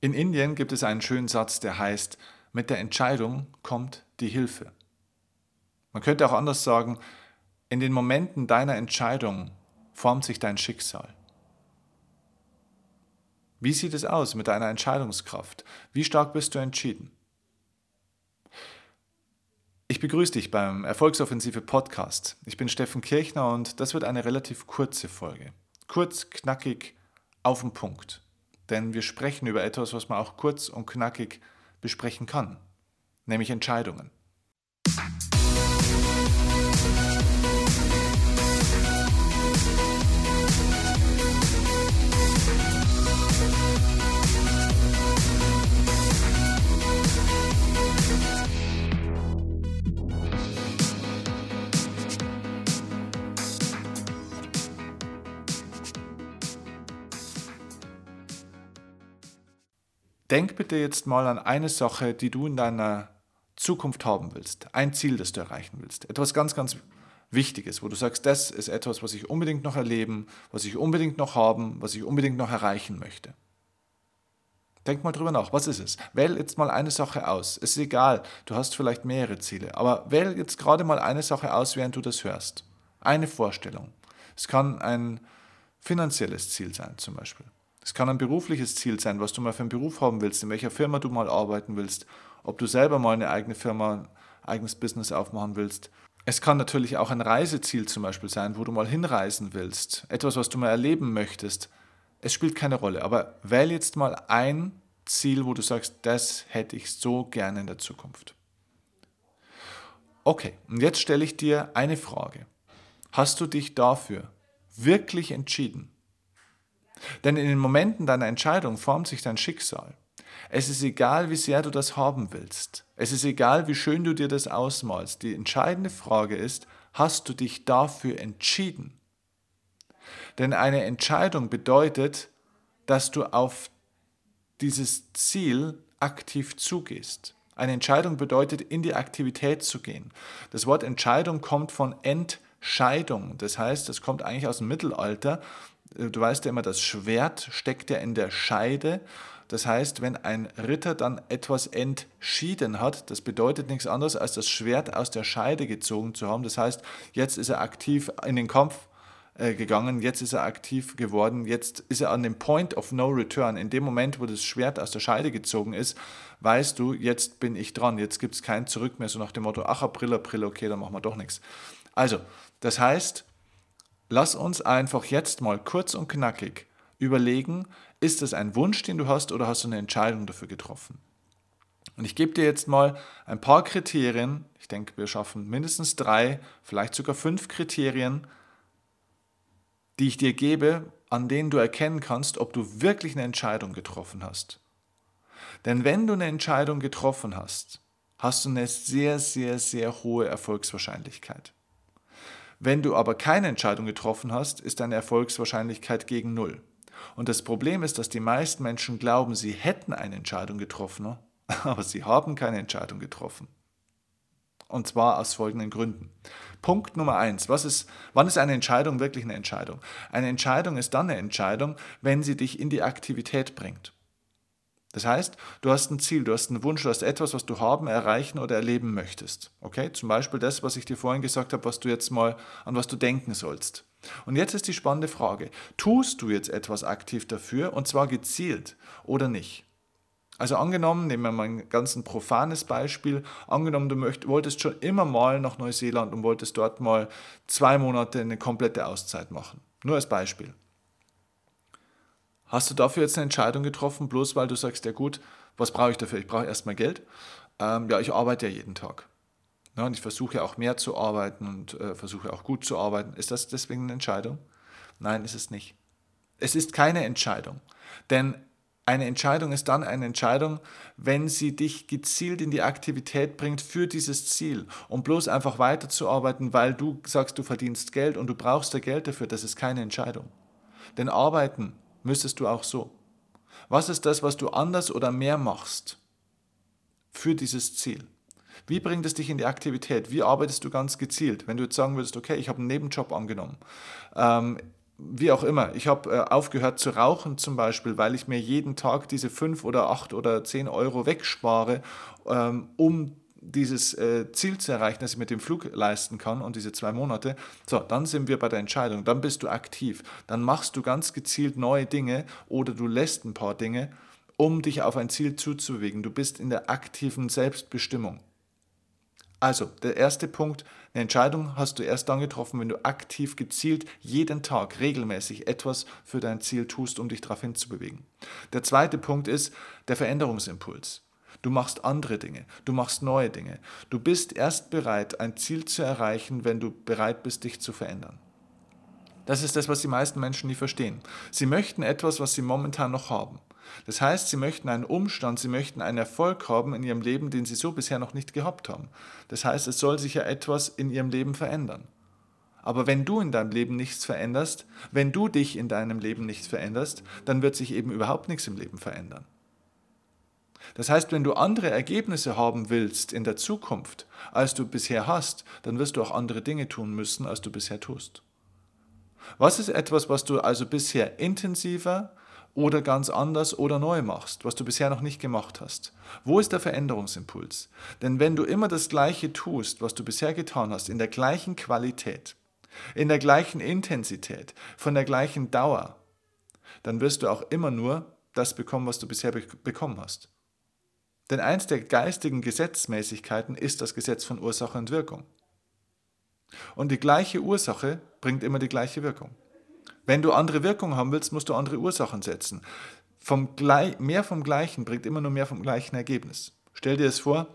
In Indien gibt es einen schönen Satz, der heißt, mit der Entscheidung kommt die Hilfe. Man könnte auch anders sagen, in den Momenten deiner Entscheidung formt sich dein Schicksal. Wie sieht es aus mit deiner Entscheidungskraft? Wie stark bist du entschieden? Ich begrüße dich beim Erfolgsoffensive Podcast. Ich bin Steffen Kirchner und das wird eine relativ kurze Folge. Kurz, knackig, auf den Punkt. Denn wir sprechen über etwas, was man auch kurz und knackig besprechen kann, nämlich Entscheidungen. Denk bitte jetzt mal an eine Sache, die du in deiner Zukunft haben willst. Ein Ziel, das du erreichen willst. Etwas ganz, ganz Wichtiges, wo du sagst, das ist etwas, was ich unbedingt noch erleben, was ich unbedingt noch haben, was ich unbedingt noch erreichen möchte. Denk mal drüber nach, was ist es? Wähl jetzt mal eine Sache aus. Es ist egal, du hast vielleicht mehrere Ziele, aber wähl jetzt gerade mal eine Sache aus, während du das hörst. Eine Vorstellung. Es kann ein finanzielles Ziel sein zum Beispiel. Es kann ein berufliches Ziel sein, was du mal für einen Beruf haben willst, in welcher Firma du mal arbeiten willst, ob du selber mal eine eigene Firma, ein eigenes Business aufmachen willst. Es kann natürlich auch ein Reiseziel zum Beispiel sein, wo du mal hinreisen willst, etwas, was du mal erleben möchtest. Es spielt keine Rolle, aber wähl jetzt mal ein Ziel, wo du sagst, das hätte ich so gerne in der Zukunft. Okay, und jetzt stelle ich dir eine Frage. Hast du dich dafür wirklich entschieden? Denn in den Momenten deiner Entscheidung formt sich dein Schicksal. Es ist egal, wie sehr du das haben willst. Es ist egal, wie schön du dir das ausmalst. Die entscheidende Frage ist, hast du dich dafür entschieden? Denn eine Entscheidung bedeutet, dass du auf dieses Ziel aktiv zugehst. Eine Entscheidung bedeutet, in die Aktivität zu gehen. Das Wort Entscheidung kommt von Entscheidung. Das heißt, es kommt eigentlich aus dem Mittelalter du weißt ja immer, das Schwert steckt ja in der Scheide. Das heißt, wenn ein Ritter dann etwas entschieden hat, das bedeutet nichts anderes, als das Schwert aus der Scheide gezogen zu haben. Das heißt, jetzt ist er aktiv in den Kampf äh, gegangen, jetzt ist er aktiv geworden, jetzt ist er an dem Point of No Return. In dem Moment, wo das Schwert aus der Scheide gezogen ist, weißt du, jetzt bin ich dran, jetzt gibt es kein Zurück mehr, so nach dem Motto, ach, April, April, okay, dann machen wir doch nichts. Also, das heißt, Lass uns einfach jetzt mal kurz und knackig überlegen, ist es ein Wunsch, den du hast oder hast du eine Entscheidung dafür getroffen? Und ich gebe dir jetzt mal ein paar Kriterien, ich denke, wir schaffen mindestens drei, vielleicht sogar fünf Kriterien, die ich dir gebe, an denen du erkennen kannst, ob du wirklich eine Entscheidung getroffen hast. Denn wenn du eine Entscheidung getroffen hast, hast du eine sehr, sehr, sehr hohe Erfolgswahrscheinlichkeit. Wenn du aber keine Entscheidung getroffen hast, ist deine Erfolgswahrscheinlichkeit gegen Null. Und das Problem ist, dass die meisten Menschen glauben, sie hätten eine Entscheidung getroffen, aber sie haben keine Entscheidung getroffen. Und zwar aus folgenden Gründen. Punkt Nummer eins. Was ist, wann ist eine Entscheidung wirklich eine Entscheidung? Eine Entscheidung ist dann eine Entscheidung, wenn sie dich in die Aktivität bringt. Das heißt, du hast ein Ziel, du hast einen Wunsch, du hast etwas, was du haben, erreichen oder erleben möchtest. Okay? Zum Beispiel das, was ich dir vorhin gesagt habe, was du jetzt mal, an was du denken sollst. Und jetzt ist die spannende Frage, tust du jetzt etwas aktiv dafür und zwar gezielt oder nicht? Also angenommen, nehmen wir mal ein ganz ein profanes Beispiel, angenommen, du möcht, wolltest schon immer mal nach Neuseeland und wolltest dort mal zwei Monate eine komplette Auszeit machen. Nur als Beispiel. Hast du dafür jetzt eine Entscheidung getroffen, bloß weil du sagst, ja gut, was brauche ich dafür? Ich brauche erstmal Geld. Ähm, ja, ich arbeite ja jeden Tag. Ja, und ich versuche auch mehr zu arbeiten und äh, versuche auch gut zu arbeiten. Ist das deswegen eine Entscheidung? Nein, ist es nicht. Es ist keine Entscheidung. Denn eine Entscheidung ist dann eine Entscheidung, wenn sie dich gezielt in die Aktivität bringt für dieses Ziel. Und bloß einfach weiterzuarbeiten, weil du sagst, du verdienst Geld und du brauchst da Geld dafür, das ist keine Entscheidung. Denn arbeiten müsstest du auch so. Was ist das, was du anders oder mehr machst für dieses Ziel? Wie bringt es dich in die Aktivität? Wie arbeitest du ganz gezielt? Wenn du jetzt sagen würdest, okay, ich habe einen Nebenjob angenommen, ähm, wie auch immer. Ich habe äh, aufgehört zu rauchen zum Beispiel, weil ich mir jeden Tag diese 5 oder 8 oder 10 Euro wegspare, ähm, um dieses äh, Ziel zu erreichen, das ich mit dem Flug leisten kann und diese zwei Monate, so, dann sind wir bei der Entscheidung, dann bist du aktiv, dann machst du ganz gezielt neue Dinge oder du lässt ein paar Dinge, um dich auf ein Ziel zuzubewegen. Du bist in der aktiven Selbstbestimmung. Also, der erste Punkt, eine Entscheidung hast du erst dann getroffen, wenn du aktiv gezielt jeden Tag regelmäßig etwas für dein Ziel tust, um dich darauf hinzubewegen. Der zweite Punkt ist der Veränderungsimpuls. Du machst andere Dinge, du machst neue Dinge. Du bist erst bereit, ein Ziel zu erreichen, wenn du bereit bist, dich zu verändern. Das ist das, was die meisten Menschen nie verstehen. Sie möchten etwas, was sie momentan noch haben. Das heißt, sie möchten einen Umstand, sie möchten einen Erfolg haben in ihrem Leben, den sie so bisher noch nicht gehabt haben. Das heißt, es soll sich ja etwas in ihrem Leben verändern. Aber wenn du in deinem Leben nichts veränderst, wenn du dich in deinem Leben nicht veränderst, dann wird sich eben überhaupt nichts im Leben verändern. Das heißt, wenn du andere Ergebnisse haben willst in der Zukunft, als du bisher hast, dann wirst du auch andere Dinge tun müssen, als du bisher tust. Was ist etwas, was du also bisher intensiver oder ganz anders oder neu machst, was du bisher noch nicht gemacht hast? Wo ist der Veränderungsimpuls? Denn wenn du immer das Gleiche tust, was du bisher getan hast, in der gleichen Qualität, in der gleichen Intensität, von der gleichen Dauer, dann wirst du auch immer nur das bekommen, was du bisher bekommen hast. Denn eins der geistigen Gesetzmäßigkeiten ist das Gesetz von Ursache und Wirkung. Und die gleiche Ursache bringt immer die gleiche Wirkung. Wenn du andere Wirkung haben willst, musst du andere Ursachen setzen. Vom mehr vom Gleichen bringt immer nur mehr vom gleichen Ergebnis. Stell dir es vor,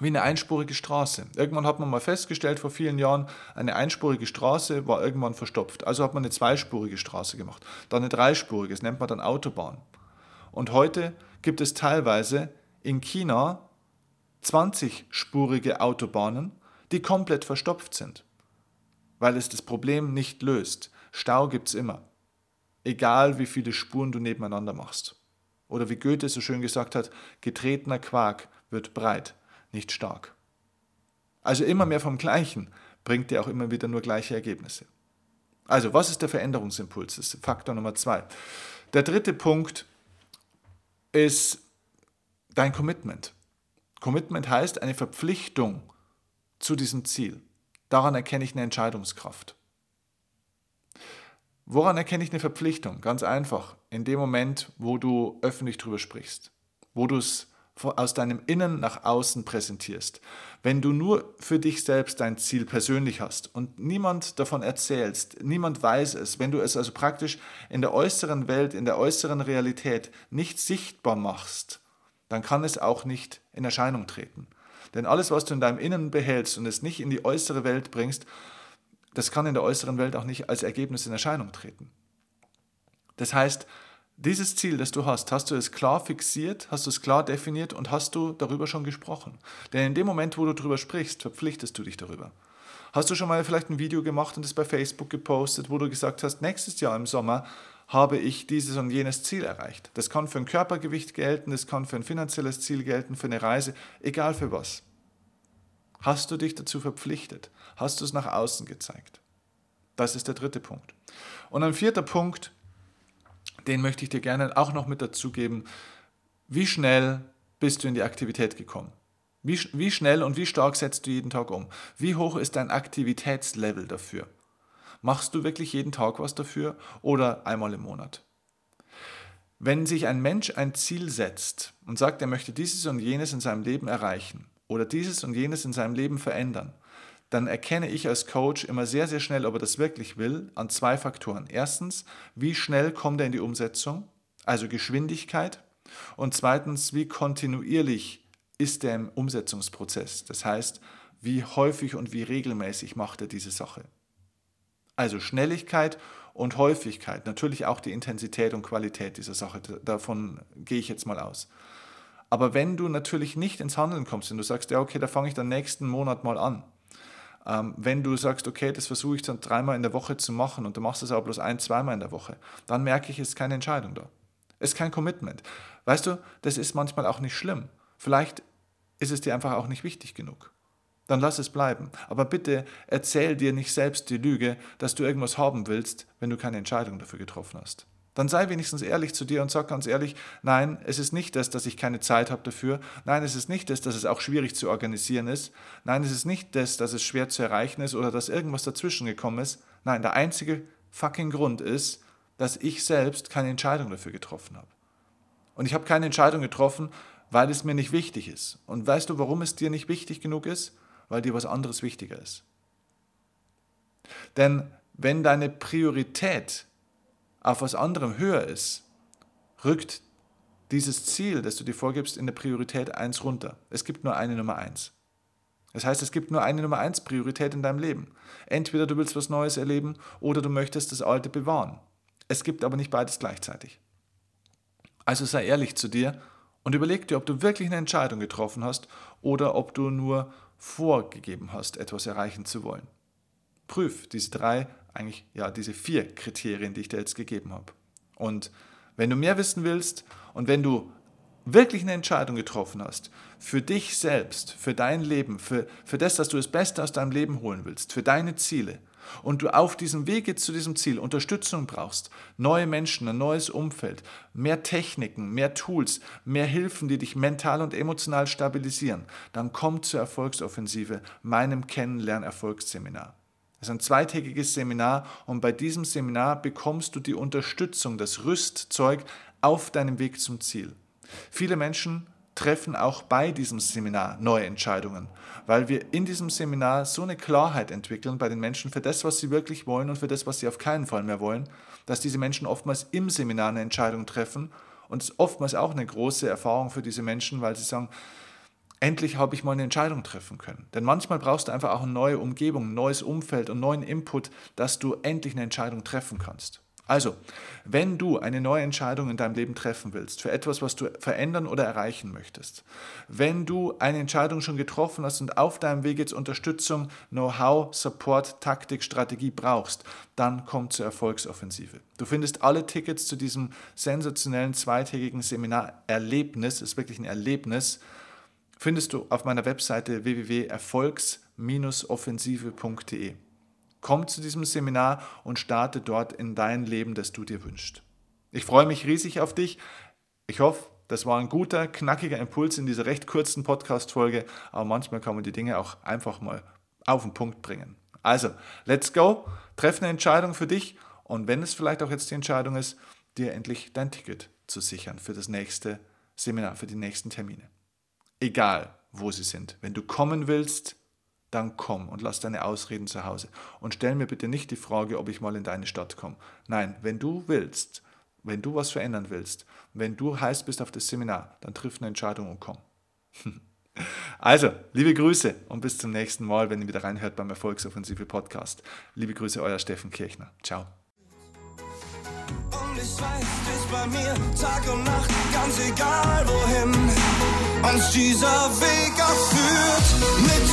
wie eine einspurige Straße. Irgendwann hat man mal festgestellt, vor vielen Jahren, eine einspurige Straße war irgendwann verstopft. Also hat man eine zweispurige Straße gemacht. Dann eine dreispurige, das nennt man dann Autobahn. Und heute gibt es teilweise in China 20-spurige Autobahnen, die komplett verstopft sind, weil es das Problem nicht löst. Stau gibt es immer, egal wie viele Spuren du nebeneinander machst. Oder wie Goethe so schön gesagt hat, getretener Quark wird breit, nicht stark. Also immer mehr vom Gleichen bringt dir auch immer wieder nur gleiche Ergebnisse. Also, was ist der Veränderungsimpuls? Das ist Faktor Nummer zwei. Der dritte Punkt ist dein Commitment. Commitment heißt eine Verpflichtung zu diesem Ziel. Daran erkenne ich eine Entscheidungskraft. Woran erkenne ich eine Verpflichtung? Ganz einfach, in dem Moment, wo du öffentlich darüber sprichst, wo du es aus deinem Innen nach außen präsentierst. Wenn du nur für dich selbst dein Ziel persönlich hast und niemand davon erzählst, niemand weiß es, wenn du es also praktisch in der äußeren Welt, in der äußeren Realität nicht sichtbar machst, dann kann es auch nicht in Erscheinung treten. Denn alles, was du in deinem Innen behältst und es nicht in die äußere Welt bringst, das kann in der äußeren Welt auch nicht als Ergebnis in Erscheinung treten. Das heißt, dieses Ziel, das du hast, hast du es klar fixiert, hast du es klar definiert und hast du darüber schon gesprochen. Denn in dem Moment, wo du darüber sprichst, verpflichtest du dich darüber. Hast du schon mal vielleicht ein Video gemacht und es bei Facebook gepostet, wo du gesagt hast, nächstes Jahr im Sommer habe ich dieses und jenes Ziel erreicht. Das kann für ein Körpergewicht gelten, das kann für ein finanzielles Ziel gelten, für eine Reise, egal für was. Hast du dich dazu verpflichtet? Hast du es nach außen gezeigt? Das ist der dritte Punkt. Und ein vierter Punkt, den möchte ich dir gerne auch noch mit dazu geben. Wie schnell bist du in die Aktivität gekommen? Wie, wie schnell und wie stark setzt du jeden Tag um? Wie hoch ist dein Aktivitätslevel dafür? Machst du wirklich jeden Tag was dafür oder einmal im Monat? Wenn sich ein Mensch ein Ziel setzt und sagt, er möchte dieses und jenes in seinem Leben erreichen oder dieses und jenes in seinem Leben verändern, dann erkenne ich als Coach immer sehr, sehr schnell, ob er das wirklich will, an zwei Faktoren. Erstens, wie schnell kommt er in die Umsetzung, also Geschwindigkeit. Und zweitens, wie kontinuierlich ist er im Umsetzungsprozess. Das heißt, wie häufig und wie regelmäßig macht er diese Sache. Also Schnelligkeit und Häufigkeit, natürlich auch die Intensität und Qualität dieser Sache, davon gehe ich jetzt mal aus. Aber wenn du natürlich nicht ins Handeln kommst und du sagst, ja, okay, da fange ich dann nächsten Monat mal an. Ähm, wenn du sagst, okay, das versuche ich dann dreimal in der Woche zu machen und du machst es aber bloß ein, zweimal in der Woche, dann merke ich, es ist keine Entscheidung da. Es ist kein Commitment. Weißt du, das ist manchmal auch nicht schlimm. Vielleicht ist es dir einfach auch nicht wichtig genug. Dann lass es bleiben. Aber bitte erzähl dir nicht selbst die Lüge, dass du irgendwas haben willst, wenn du keine Entscheidung dafür getroffen hast. Dann sei wenigstens ehrlich zu dir und sag ganz ehrlich, nein, es ist nicht das, dass ich keine Zeit habe dafür. Nein, es ist nicht das, dass es auch schwierig zu organisieren ist. Nein, es ist nicht das, dass es schwer zu erreichen ist oder dass irgendwas dazwischen gekommen ist. Nein, der einzige fucking Grund ist, dass ich selbst keine Entscheidung dafür getroffen habe. Und ich habe keine Entscheidung getroffen, weil es mir nicht wichtig ist. Und weißt du, warum es dir nicht wichtig genug ist? Weil dir was anderes wichtiger ist. Denn wenn deine Priorität auf was anderem höher ist, rückt dieses Ziel, das du dir vorgibst, in der Priorität 1 runter. Es gibt nur eine Nummer 1. Das heißt, es gibt nur eine Nummer 1 Priorität in deinem Leben. Entweder du willst was Neues erleben oder du möchtest das Alte bewahren. Es gibt aber nicht beides gleichzeitig. Also sei ehrlich zu dir und überleg dir, ob du wirklich eine Entscheidung getroffen hast oder ob du nur vorgegeben hast, etwas erreichen zu wollen. Prüf diese drei eigentlich ja diese vier Kriterien, die ich dir jetzt gegeben habe. Und wenn du mehr wissen willst und wenn du wirklich eine Entscheidung getroffen hast, für dich selbst, für dein Leben, für, für das, dass du das Beste aus deinem Leben holen willst, für deine Ziele, und du auf diesem Wege zu diesem Ziel Unterstützung brauchst, neue Menschen, ein neues Umfeld, mehr Techniken, mehr Tools, mehr Hilfen, die dich mental und emotional stabilisieren, dann komm zur Erfolgsoffensive, meinem Kennenlern-Erfolgsseminar. Es ist ein zweitägiges Seminar und bei diesem Seminar bekommst du die Unterstützung, das Rüstzeug auf deinem Weg zum Ziel. Viele Menschen treffen auch bei diesem Seminar neue Entscheidungen, weil wir in diesem Seminar so eine Klarheit entwickeln bei den Menschen für das, was sie wirklich wollen und für das, was sie auf keinen Fall mehr wollen, dass diese Menschen oftmals im Seminar eine Entscheidung treffen und es ist oftmals auch eine große Erfahrung für diese Menschen, weil sie sagen, endlich habe ich mal eine Entscheidung treffen können. Denn manchmal brauchst du einfach auch eine neue Umgebung, ein neues Umfeld und neuen Input, dass du endlich eine Entscheidung treffen kannst. Also, wenn du eine neue Entscheidung in deinem Leben treffen willst, für etwas, was du verändern oder erreichen möchtest, wenn du eine Entscheidung schon getroffen hast und auf deinem Weg jetzt Unterstützung, Know-how, Support, Taktik, Strategie brauchst, dann komm zur Erfolgsoffensive. Du findest alle Tickets zu diesem sensationellen zweitägigen Seminar Erlebnis, ist wirklich ein Erlebnis, findest du auf meiner Webseite www.erfolgs-offensive.de. Komm zu diesem Seminar und starte dort in dein Leben, das du dir wünschst. Ich freue mich riesig auf dich. Ich hoffe, das war ein guter, knackiger Impuls in dieser recht kurzen Podcast-Folge, aber manchmal kann man die Dinge auch einfach mal auf den Punkt bringen. Also, let's go, treff eine Entscheidung für dich und wenn es vielleicht auch jetzt die Entscheidung ist, dir endlich dein Ticket zu sichern für das nächste Seminar, für die nächsten Termine egal wo sie sind. Wenn du kommen willst, dann komm und lass deine Ausreden zu Hause. Und stell mir bitte nicht die Frage, ob ich mal in deine Stadt komme. Nein, wenn du willst, wenn du was verändern willst, wenn du heiß bist auf das Seminar, dann triff eine Entscheidung und komm. Also, liebe Grüße und bis zum nächsten Mal, wenn ihr wieder reinhört beim Erfolgsoffensive Podcast. Liebe Grüße, euer Steffen Kirchner. Ciao. Und ich weiß, du bist bei mir Tag und Nacht, ganz egal wohin uns dieser Weg auch führt. Mit